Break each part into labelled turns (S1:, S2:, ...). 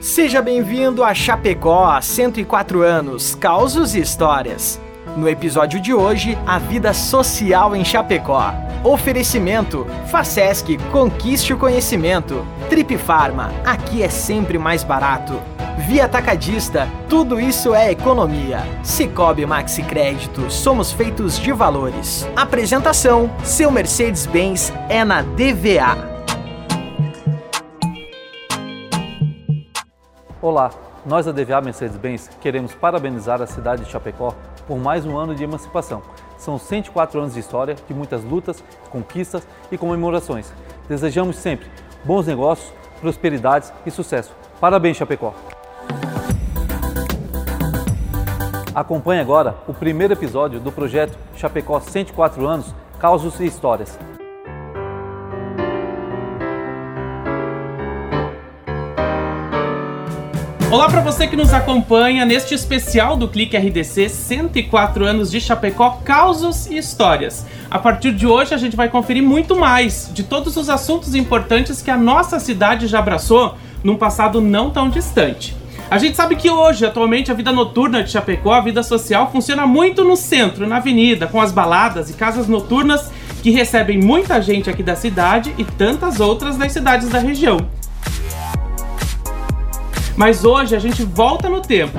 S1: Seja bem-vindo a Chapecó há 104 anos, causos e histórias. No episódio de hoje, a vida social em Chapecó. Oferecimento: Facesc, conquiste o conhecimento. Trip Farma, aqui é sempre mais barato. Via Atacadista, tudo isso é economia. Cicobi Maxi Crédito, somos feitos de valores. Apresentação: seu Mercedes-Benz é na DVA.
S2: Olá, nós da DVA Mercedes-Benz queremos parabenizar a cidade de Chapecó por mais um ano de emancipação. São 104 anos de história, de muitas lutas, conquistas e comemorações. Desejamos sempre bons negócios, prosperidades e sucesso. Parabéns, Chapecó! Acompanhe agora o primeiro episódio do projeto Chapecó 104 anos, Causos e Histórias.
S3: Olá para você que nos acompanha neste especial do Clique RDC 104 anos de Chapecó, causos e histórias. A partir de hoje a gente vai conferir muito mais de todos os assuntos importantes que a nossa cidade já abraçou num passado não tão distante. A gente sabe que hoje, atualmente, a vida noturna de Chapecó, a vida social, funciona muito no centro, na avenida, com as baladas e casas noturnas que recebem muita gente aqui da cidade e tantas outras das cidades da região. Mas hoje a gente volta no tempo.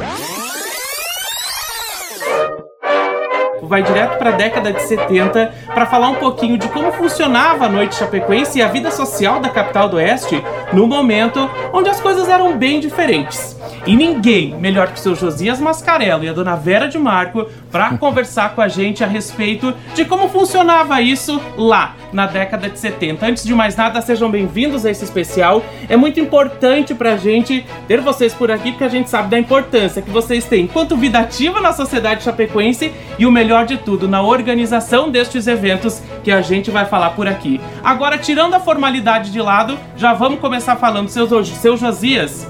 S3: Vai direto para a década de 70 para falar um pouquinho de como funcionava a noite chapecoense e a vida social da capital do Oeste no momento onde as coisas eram bem diferentes. E ninguém melhor que o seu Josias Mascarello e a dona Vera de Marco para conversar com a gente a respeito de como funcionava isso lá na década de 70. Antes de mais nada, sejam bem-vindos a esse especial. É muito importante pra gente ter vocês por aqui, porque a gente sabe da importância que vocês têm enquanto vida ativa na sociedade chapecoense e o melhor de tudo, na organização destes eventos que a gente vai falar por aqui. Agora, tirando a formalidade de lado, já vamos começar falando, seu, seu Josias.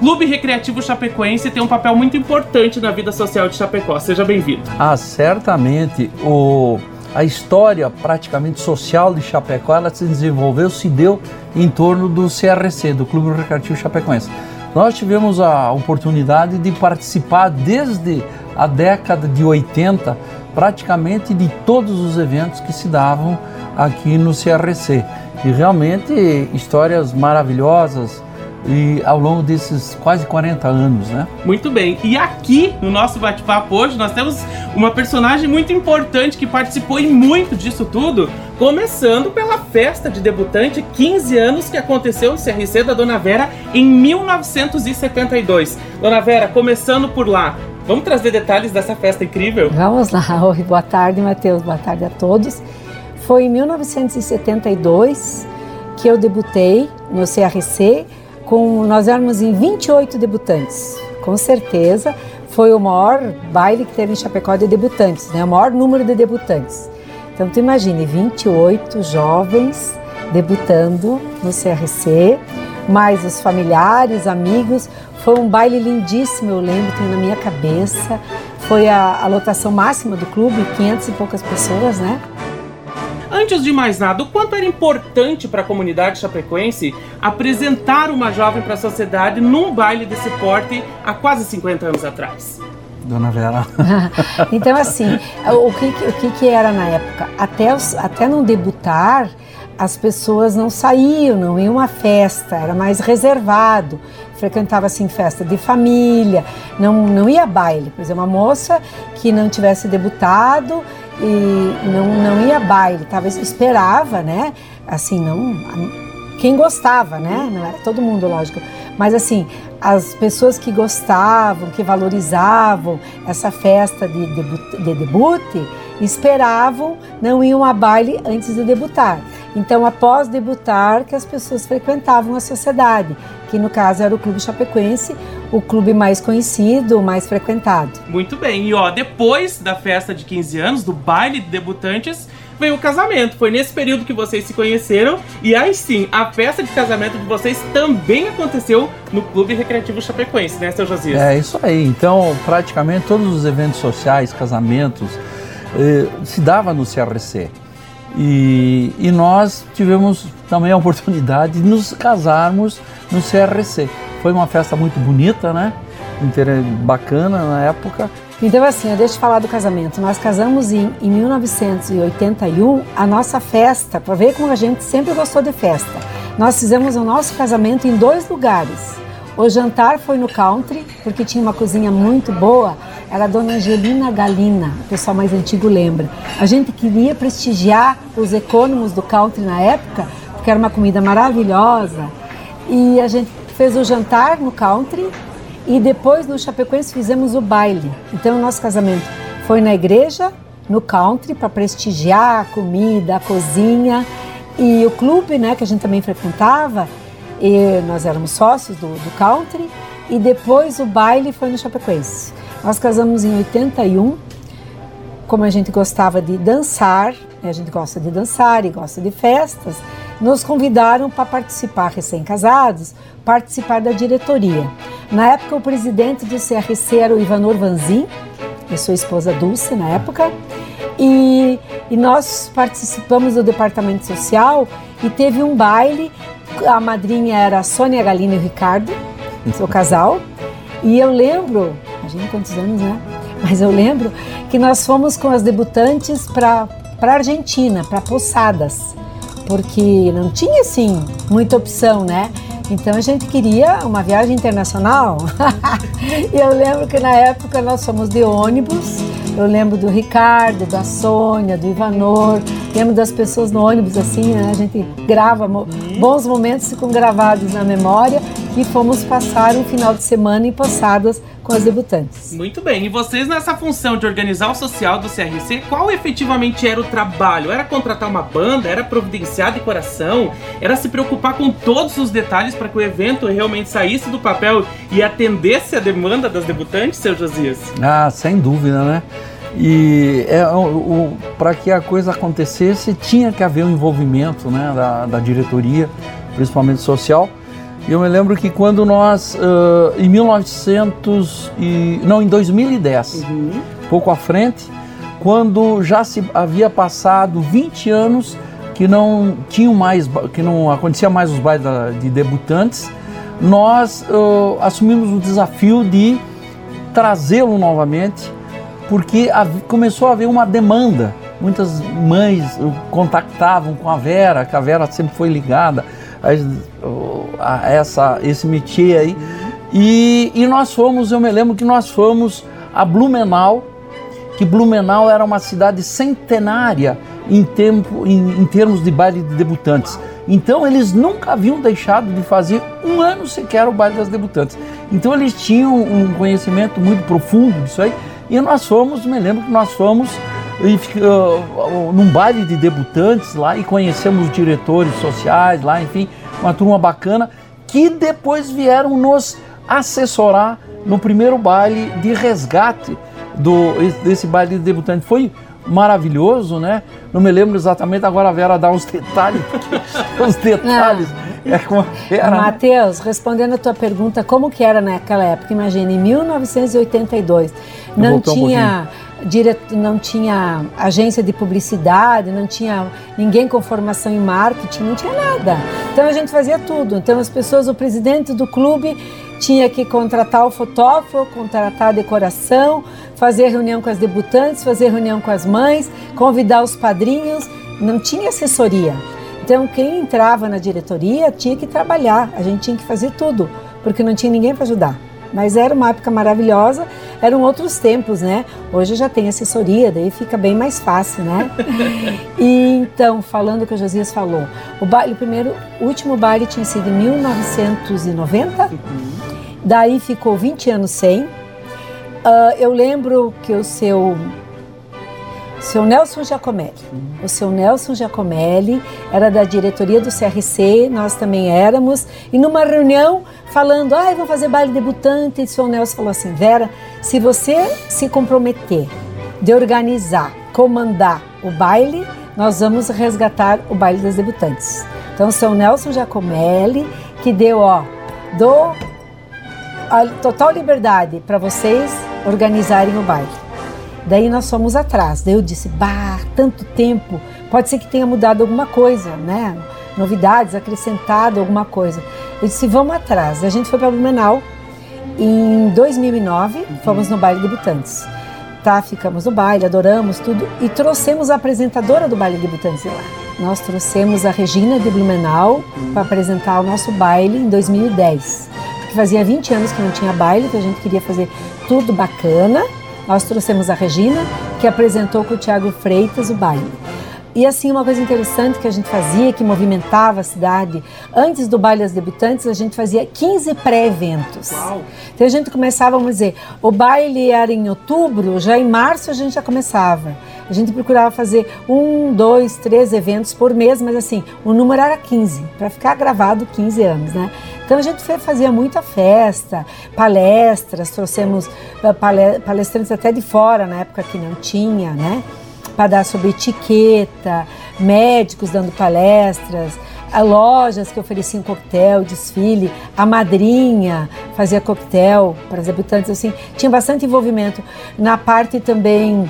S3: Clube Recreativo Chapecoense tem um papel muito importante na vida social de Chapecó. Seja bem-vindo.
S4: Ah, certamente. O, a história praticamente social de Chapecó ela se desenvolveu, se deu em torno do CRC, do Clube Recreativo Chapecoense. Nós tivemos a oportunidade de participar desde a década de 80, praticamente de todos os eventos que se davam aqui no CRC. E realmente histórias maravilhosas, e ao longo desses quase 40 anos, né?
S3: Muito bem. E aqui no nosso bate-papo hoje nós temos uma personagem muito importante que participou e muito disso tudo, começando pela festa de debutante 15 anos que aconteceu no CRC da Dona Vera em 1972. Dona Vera, começando por lá, Vamos trazer detalhes dessa festa incrível?
S5: Vamos lá. Oi, boa tarde, Matheus. Boa tarde a todos. Foi em 1972 que eu debutei no CRC com nós éramos em 28 debutantes. Com certeza foi o maior baile que teve em Chapecó de debutantes, né? O maior número de debutantes. Então tu imagine 28 jovens debutando no CRC, mais os familiares, amigos. Foi um baile lindíssimo, eu lembro, tenho na minha cabeça. Foi a, a lotação máxima do clube, 500 e poucas pessoas, né?
S3: Antes de mais nada, o quanto era importante para a comunidade chapecoense apresentar uma jovem para a sociedade num baile desse porte há quase 50 anos atrás?
S4: Dona Vera.
S5: então, assim, o que, o que, que era na época? Até, os, até não debutar, as pessoas não saíam, não iam a festa, era mais reservado. Frequentava assim festa de família, não, não ia a baile. Por exemplo, uma moça que não tivesse debutado e não, não ia a baile, talvez esperava, né? Assim, não. Quem gostava, né? Não era todo mundo, lógico. Mas assim, as pessoas que gostavam, que valorizavam essa festa de, debut, de debute, esperavam, não iam a baile antes de debutar. Então, após debutar, que as pessoas frequentavam a sociedade, que no caso era o Clube Chapecoense, o clube mais conhecido, mais frequentado.
S3: Muito bem. E ó, depois da festa de 15 anos, do baile de debutantes, veio o casamento. Foi nesse período que vocês se conheceram. E aí sim, a festa de casamento de vocês também aconteceu no Clube Recreativo Chapecoense, né, seu Josias?
S4: É isso aí. Então, praticamente todos os eventos sociais, casamentos, eh, se dava no CRC. E, e nós tivemos também a oportunidade de nos casarmos no CRC. Foi uma festa muito bonita, né? Bacana na época.
S5: Então, assim, deixa eu falar do casamento. Nós casamos em, em 1981. A nossa festa, para ver como a gente sempre gostou de festa, nós fizemos o nosso casamento em dois lugares. O jantar foi no country, porque tinha uma cozinha muito boa. Era a dona Angelina Galina, o pessoal mais antigo lembra. A gente queria prestigiar os econômicos do country na época, porque era uma comida maravilhosa. E a gente fez o jantar no country e depois no Chapecoense fizemos o baile. Então o nosso casamento foi na igreja, no country, para prestigiar a comida, a cozinha e o clube, né, que a gente também frequentava. E nós éramos sócios do, do country e depois o baile foi no Chapecoense. Nós casamos em 81. Como a gente gostava de dançar, a gente gosta de dançar e gosta de festas, nos convidaram para participar, recém-casados, participar da diretoria. Na época, o presidente do CRC era o Ivanor Vanzin, e sua esposa Dulce, na época, e, e nós participamos do departamento social e teve um baile. A madrinha era a Sônia Galina e o Ricardo, seu casal, e eu lembro, imagina quantos anos, né? Mas eu lembro que nós fomos com as debutantes para a Argentina, para Poçadas porque não tinha assim muita opção, né? Então a gente queria uma viagem internacional. e eu lembro que na época nós fomos de ônibus. Eu lembro do Ricardo, da Sônia, do Ivanor. Lembro das pessoas no ônibus assim, né? A gente grava bons momentos ficam gravados na memória e fomos passar um final de semana em Poçadas com as debutantes.
S3: Muito bem. E vocês nessa função de organizar o social do CRC, qual efetivamente era o trabalho? Era contratar uma banda? Era providenciar decoração? Era se preocupar com todos os detalhes para que o evento realmente saísse do papel e atendesse a demanda das debutantes, seu Josias?
S4: Ah, sem dúvida, né? E é, para que a coisa acontecesse, tinha que haver um envolvimento né, da, da diretoria, principalmente social, eu me lembro que quando nós, uh, em 1900 e não, em 2010, uhum. pouco à frente, quando já se havia passado 20 anos que não tinham mais, que não acontecia mais os bailes de debutantes, nós uh, assumimos o desafio de trazê-lo novamente, porque começou a haver uma demanda. Muitas mães contactavam com a Vera, que a Vera sempre foi ligada a, a essa, esse métier aí. E, e nós fomos, eu me lembro que nós fomos a Blumenau, que Blumenau era uma cidade centenária em, tempo, em, em termos de baile de debutantes. Então eles nunca haviam deixado de fazer um ano sequer o baile das debutantes. Então eles tinham um conhecimento muito profundo disso aí. E nós fomos, me lembro que nós fomos e, uh, num baile de debutantes lá e conhecemos diretores sociais lá, enfim, uma turma bacana que depois vieram nos assessorar no primeiro baile de resgate do, desse baile de debutante. Foi maravilhoso, né? Não me lembro exatamente, agora a Vera dá uns detalhes, os detalhes.
S5: É como era. Né? Matheus, respondendo a tua pergunta, como que era naquela época? Imagina, em 1982, não tinha... Um direto, não tinha agência de publicidade, não tinha ninguém com formação em marketing, não tinha nada. Então a gente fazia tudo. Então as pessoas, o presidente do clube tinha que contratar o fotógrafo, contratar a decoração, fazer reunião com as debutantes, fazer reunião com as mães, convidar os padrinhos. Não tinha assessoria. Então quem entrava na diretoria tinha que trabalhar, a gente tinha que fazer tudo, porque não tinha ninguém para ajudar. Mas era uma época maravilhosa, eram outros tempos, né? Hoje já tem assessoria, daí fica bem mais fácil, né? e então, falando o que o Josias falou, o baile, o primeiro, o último baile tinha sido em 1990, uhum. daí ficou 20 anos sem. Uh, eu lembro que o seu seu Nelson Giacomelli. O seu Nelson Giacomelli era da diretoria do CRC, nós também éramos, e numa reunião falando, ah, vou fazer baile debutante, e o seu Nelson falou assim, Vera, se você se comprometer de organizar, comandar o baile, nós vamos resgatar o baile das debutantes. Então, seu Nelson Giacomelli, que deu, ó, do a total liberdade para vocês organizarem o baile. Daí nós fomos atrás. Daí eu disse, bah, tanto tempo, pode ser que tenha mudado alguma coisa, né? novidades, acrescentado alguma coisa. Eu disse, vamos atrás. A gente foi para Blumenau em 2009, fomos no baile debutantes. Tá, ficamos no baile, adoramos tudo e trouxemos a apresentadora do baile debutantes de lá. Nós trouxemos a Regina de Blumenau para apresentar o nosso baile em 2010. Porque fazia 20 anos que não tinha baile, que a gente queria fazer tudo bacana. Nós trouxemos a Regina, que apresentou com o Tiago Freitas o baile. E assim, uma coisa interessante que a gente fazia, que movimentava a cidade, antes do baile das debutantes, a gente fazia 15 pré-eventos. Então a gente começava, vamos dizer, o baile era em outubro, já em março a gente já começava. A gente procurava fazer um, dois, três eventos por mês, mas assim, o número era 15, para ficar gravado 15 anos, né? Então a gente fazia muita festa, palestras, trouxemos eh, palestrantes até de fora, na época que não tinha, né? Para dar sobre etiqueta, médicos dando palestras, lojas que ofereciam coquetel, desfile, a madrinha fazia coquetel para os habitantes, assim, tinha bastante envolvimento. Na parte também,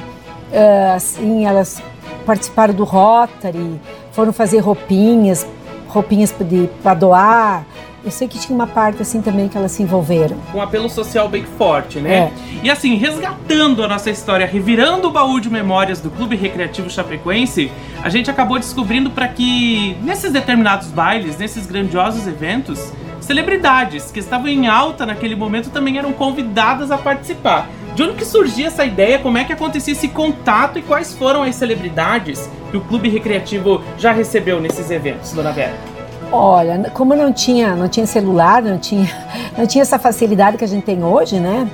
S5: eh, assim, elas participaram do Rotary, foram fazer roupinhas, roupinhas para doar, eu sei que tinha uma parte assim também que elas se envolveram.
S3: Um apelo social bem forte, né? É. E assim, resgatando a nossa história, revirando o baú de memórias do Clube Recreativo Chapecoense, a gente acabou descobrindo para que nesses determinados bailes, nesses grandiosos eventos, celebridades que estavam em alta naquele momento também eram convidadas a participar. De onde que surgia essa ideia? Como é que acontecia esse contato e quais foram as celebridades que o Clube Recreativo já recebeu nesses eventos, Dona Vera?
S5: Olha, como não tinha, não tinha celular, não tinha, não tinha essa facilidade que a gente tem hoje, né?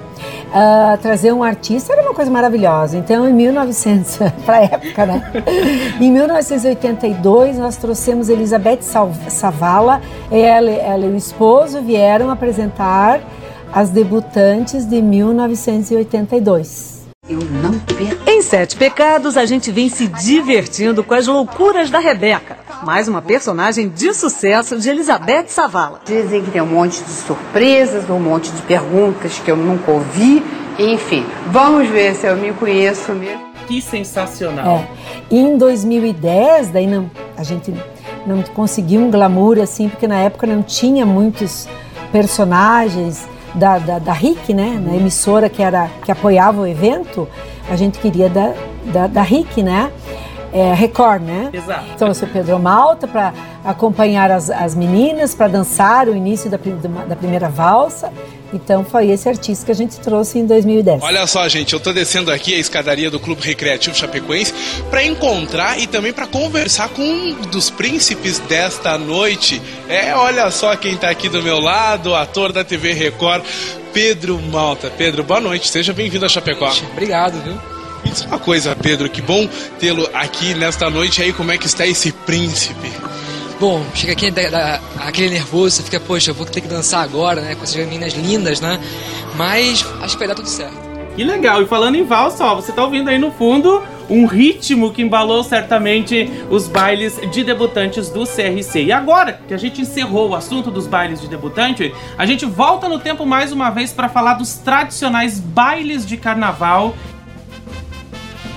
S5: Uh, trazer um artista era uma coisa maravilhosa. Então, em 1900, para época, né? em 1982, nós trouxemos Elizabeth Savala, ela, ela e o esposo vieram apresentar as debutantes de 1982.
S6: Eu não perco. Em Sete Pecados, a gente vem se divertindo com as loucuras da Rebeca. Mais uma personagem de sucesso de Elizabeth Savala.
S7: Dizem que tem um monte de surpresas, um monte de perguntas que eu nunca ouvi. Enfim, vamos ver se eu me conheço mesmo.
S3: Que sensacional.
S5: É. E em 2010, daí não, a gente não conseguiu um glamour assim, porque na época não tinha muitos personagens da, da, da RIC, né, na emissora que, era, que apoiava o evento, a gente queria da, da, da RIC, né? É, Record, né?
S3: Exato.
S5: Então, eu sou Pedro Malta para acompanhar as, as meninas, para dançar o início da, da primeira valsa. Então foi esse artista que a gente trouxe em 2010.
S8: Olha só, gente, eu estou descendo aqui a escadaria do Clube Recreativo Chapecoense para encontrar e também para conversar com um dos príncipes desta noite. É, olha só quem está aqui do meu lado, ator da TV Record, Pedro Malta. Pedro, boa noite, seja bem-vindo a Chapecó.
S9: Obrigado, viu?
S8: Uma coisa, Pedro, que bom tê-lo aqui nesta noite aí, como é que está esse príncipe?
S9: Bom, chega aqui da, da, aquele nervoso, você fica, poxa, eu vou ter que dançar agora, né? Com essas meninas lindas, né? Mas acho que vai dar tudo certo.
S3: Que legal! E falando em valsa, ó, você tá ouvindo aí no fundo um ritmo que embalou certamente os bailes de debutantes do CRC. E agora que a gente encerrou o assunto dos bailes de debutante, a gente volta no tempo mais uma vez para falar dos tradicionais bailes de carnaval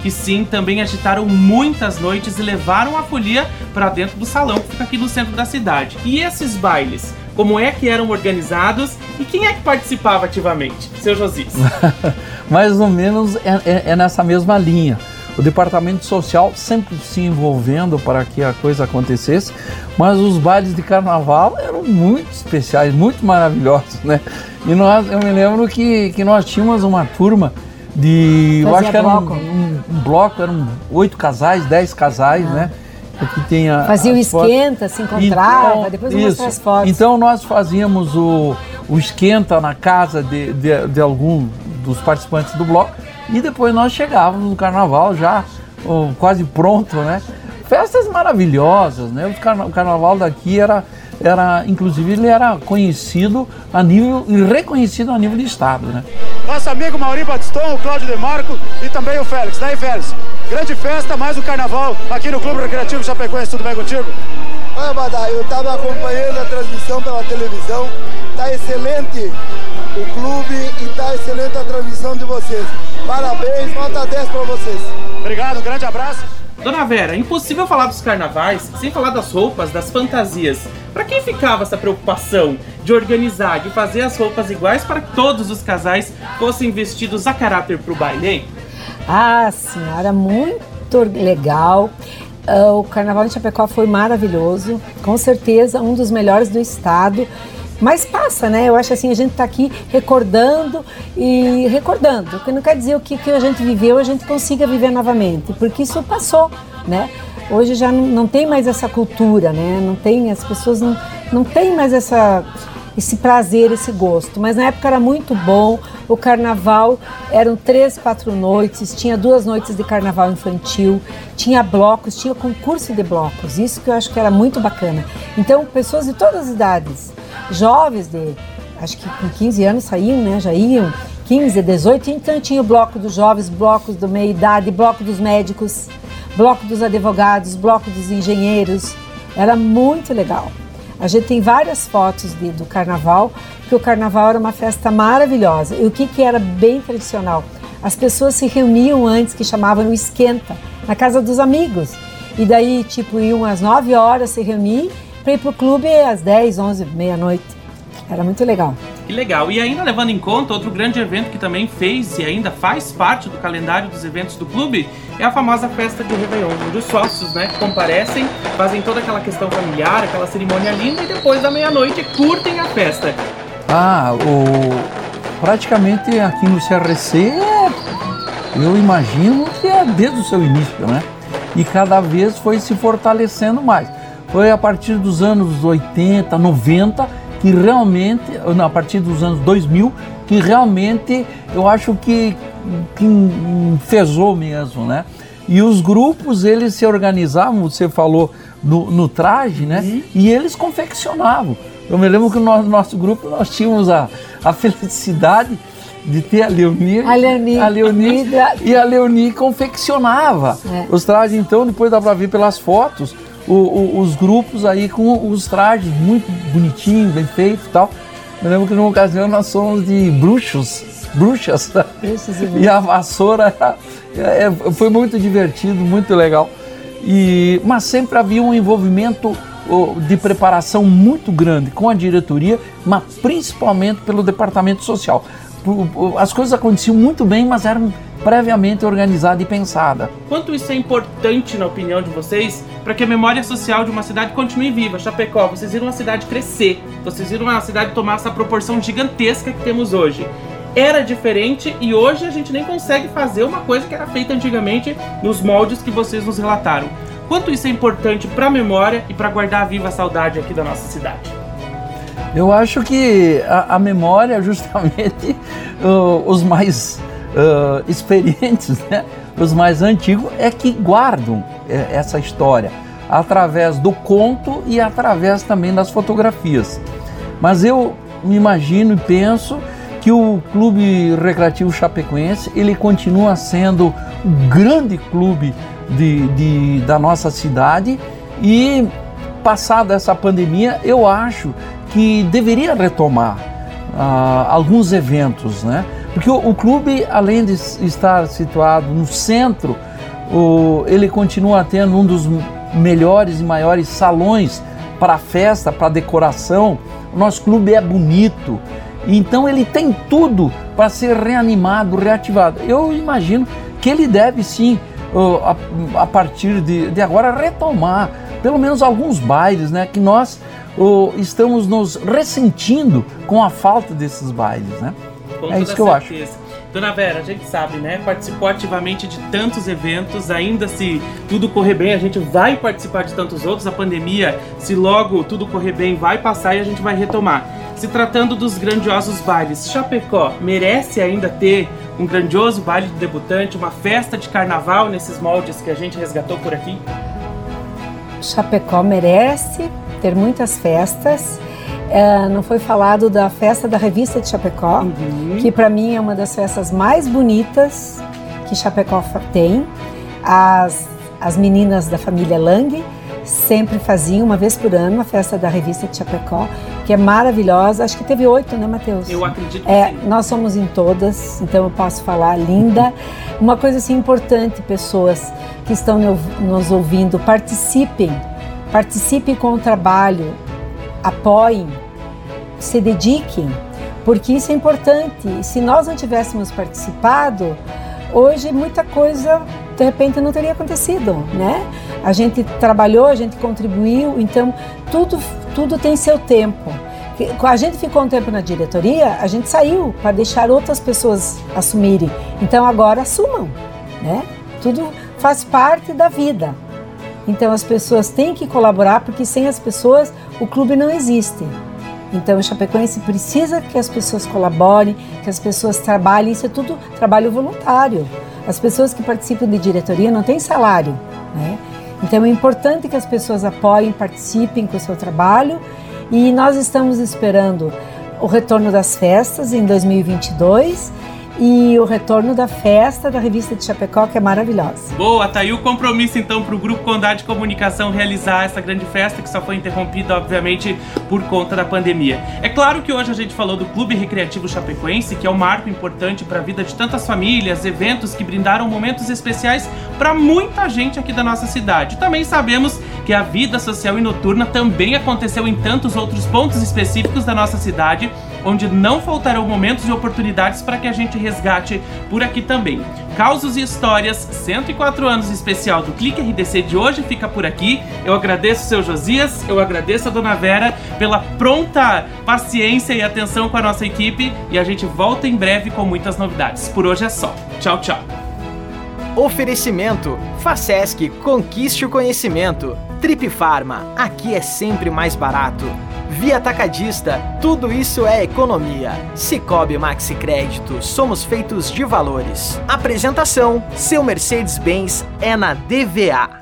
S3: que sim, também agitaram muitas noites e levaram a folia para dentro do salão que fica aqui no centro da cidade. E esses bailes, como é que eram organizados e quem é que participava ativamente? Seu Josias.
S4: Mais ou menos é, é, é nessa mesma linha o departamento social sempre se envolvendo para que a coisa acontecesse, mas os bailes de carnaval eram muito especiais, muito maravilhosos, né? E nós, eu me lembro que, que nós tínhamos uma turma de. Fazia eu acho que era bloco. Um, um, bloco, eram oito casais, dez casais, ah. né?
S5: Que tinha Fazia o esquenta, fotos. se encontrava, então, depois mostrar as fotos.
S4: Então nós fazíamos o, o esquenta na casa de, de, de algum dos participantes do bloco e depois nós chegávamos no carnaval já oh, quase pronto, né? Festas maravilhosas, né? O, carna o carnaval daqui era era, inclusive, ele era conhecido a nível e reconhecido a nível de estado, né?
S10: Nosso amigo Mauri Batiston, o Cláudio Demarco e também o Félix. Daí, Félix, grande festa, mais um carnaval aqui no Clube Recreativo Chapecoense, tudo bem contigo?
S11: Olha, Badá, eu estava acompanhando a transmissão pela televisão, tá excelente o clube e tá excelente a transmissão de vocês. Parabéns, nota 10 para vocês.
S10: Obrigado, um grande abraço.
S3: Dona Vera, impossível falar dos carnavais sem falar das roupas, das fantasias. Para quem ficava essa preocupação de organizar, de fazer as roupas iguais para que todos os casais fossem vestidos a caráter para o baile? Hein?
S5: Ah, senhora, muito legal. Uh, o Carnaval de Chapecó foi maravilhoso, com certeza um dos melhores do estado. Mas passa, né? Eu acho assim, a gente está aqui recordando e recordando, o que não quer dizer o que, que a gente viveu, a gente consiga viver novamente, porque isso passou, né? Hoje já não, não tem mais essa cultura, né? Não tem, as pessoas não, não têm mais essa, esse prazer, esse gosto. Mas na época era muito bom. O carnaval eram três, quatro noites, tinha duas noites de carnaval infantil, tinha blocos, tinha concurso de blocos. Isso que eu acho que era muito bacana. Então, pessoas de todas as idades, jovens de, acho que com 15 anos saíam, né? Já iam. 15, 18, então tinha o bloco dos jovens, blocos do meia idade, bloco dos médicos, bloco dos advogados, bloco dos engenheiros. Era muito legal. A gente tem várias fotos de, do carnaval, porque o carnaval era uma festa maravilhosa. E o que, que era bem tradicional? As pessoas se reuniam antes, que chamavam no esquenta, na casa dos amigos. E daí, tipo, iam às 9 horas se reunir para ir pro clube às 10, 11, meia-noite. Era muito legal.
S3: Que legal. E ainda levando em conta, outro grande evento que também fez e ainda faz parte do calendário dos eventos do clube é a famosa festa de Réveillon, onde os sócios né, comparecem, fazem toda aquela questão familiar, aquela cerimônia linda e depois da meia-noite curtem a festa.
S4: Ah, o... praticamente aqui no CRC, eu imagino que é desde o seu início, né? E cada vez foi se fortalecendo mais. Foi a partir dos anos 80, 90 que realmente, a partir dos anos 2000, que realmente eu acho que, que fezou mesmo, né? E os grupos, eles se organizavam, você falou no, no traje, né? Uhum. E eles confeccionavam. Eu me lembro que no nosso, nosso grupo nós tínhamos a, a felicidade de ter a Leonie,
S5: a Leonie,
S4: a Leonie e a Leonie confeccionava é. os trajes. Então, depois dá para ver pelas fotos, o, o, os grupos aí com os trajes muito bonitinhos, bem feitos e tal. Eu lembro que numa ocasião nós somos de bruxos, bruxas, e a vassoura é, é, foi muito divertido, muito legal. E, mas sempre havia um envolvimento de preparação muito grande com a diretoria, mas principalmente pelo departamento social. As coisas aconteciam muito bem, mas eram previamente organizada e pensada.
S3: Quanto isso é importante, na opinião de vocês, para que a memória social de uma cidade continue viva? Chapecó, vocês viram a cidade crescer, vocês viram a cidade tomar essa proporção gigantesca que temos hoje. Era diferente e hoje a gente nem consegue fazer uma coisa que era feita antigamente nos moldes que vocês nos relataram. Quanto isso é importante para a memória e para guardar viva a saudade aqui da nossa cidade?
S4: Eu acho que a, a memória, justamente, uh, os mais uh, experientes, né? os mais antigos, é que guardam é, essa história através do conto e através também das fotografias. Mas eu me imagino e penso que o Clube Recreativo Chapecoense ele continua sendo um grande clube de, de, da nossa cidade e passada essa pandemia eu acho que deveria retomar uh, alguns eventos, né? Porque o, o, clube, além de estar situado no centro, o, ele continua tendo um dos melhores e maiores salões para festa, para decoração. O nosso clube é bonito, então ele tem tudo para ser reanimado, reativado. Eu imagino que ele deve sim, a, a partir de, de agora, retomar pelo menos alguns bailes, né? Que nós estamos nos ressentindo com a falta desses bailes, né?
S3: Com é isso que eu acho. Dona Vera, a gente sabe, né? Participou ativamente de tantos eventos, ainda se tudo correr bem, a gente vai participar de tantos outros. A pandemia, se logo tudo correr bem, vai passar e a gente vai retomar. Se tratando dos grandiosos bailes, Chapecó merece ainda ter um grandioso baile de debutante, uma festa de carnaval nesses moldes que a gente resgatou por aqui?
S5: Chapecó merece ter muitas festas. É, não foi falado da festa da revista de Chapecó, uhum. que para mim é uma das festas mais bonitas que Chapecó tem. As, as meninas da família Lang sempre faziam uma vez por ano a festa da revista de Chapecó, que é maravilhosa. Acho que teve oito, né, Matheus?
S3: Eu acredito que
S5: é,
S3: sim.
S5: Nós somos em todas, então eu posso falar linda. Uma coisa assim importante, pessoas que estão nos ouvindo, participem, participem com o trabalho, apoiem, se dediquem, porque isso é importante. Se nós não tivéssemos participado, hoje muita coisa de repente não teria acontecido, né? A gente trabalhou, a gente contribuiu, então tudo, tudo tem seu tempo. A gente ficou um tempo na diretoria, a gente saiu para deixar outras pessoas assumirem. Então agora assumam, né? Tudo faz parte da vida. Então as pessoas têm que colaborar porque sem as pessoas o clube não existe. Então o Chapecoense precisa que as pessoas colaborem, que as pessoas trabalhem, isso é tudo trabalho voluntário. As pessoas que participam de diretoria não têm salário, né? Então é importante que as pessoas apoiem, participem com o seu trabalho e nós estamos esperando o retorno das festas em 2022 e o retorno da festa da revista de Chapecó, que é maravilhosa.
S3: Boa, tá aí o compromisso então para o Grupo Condade de Comunicação realizar essa grande festa que só foi interrompida, obviamente, por conta da pandemia. É claro que hoje a gente falou do Clube Recreativo Chapecoense, que é um marco importante para a vida de tantas famílias, eventos que brindaram momentos especiais para muita gente aqui da nossa cidade. Também sabemos que a vida social e noturna também aconteceu em tantos outros pontos específicos da nossa cidade onde não faltarão momentos e oportunidades para que a gente resgate por aqui também. Causos e Histórias, 104 anos especial do Clique RDC de hoje fica por aqui. Eu agradeço o seu Josias, eu agradeço a dona Vera pela pronta paciência e atenção com a nossa equipe e a gente volta em breve com muitas novidades. Por hoje é só. Tchau, tchau.
S1: Oferecimento: Facesc, conquiste o conhecimento. Trip Farma, aqui é sempre mais barato. Via Atacadista, tudo isso é economia. Cicobi Maxi Crédito, somos feitos de valores. Apresentação: seu Mercedes-Benz é na DVA.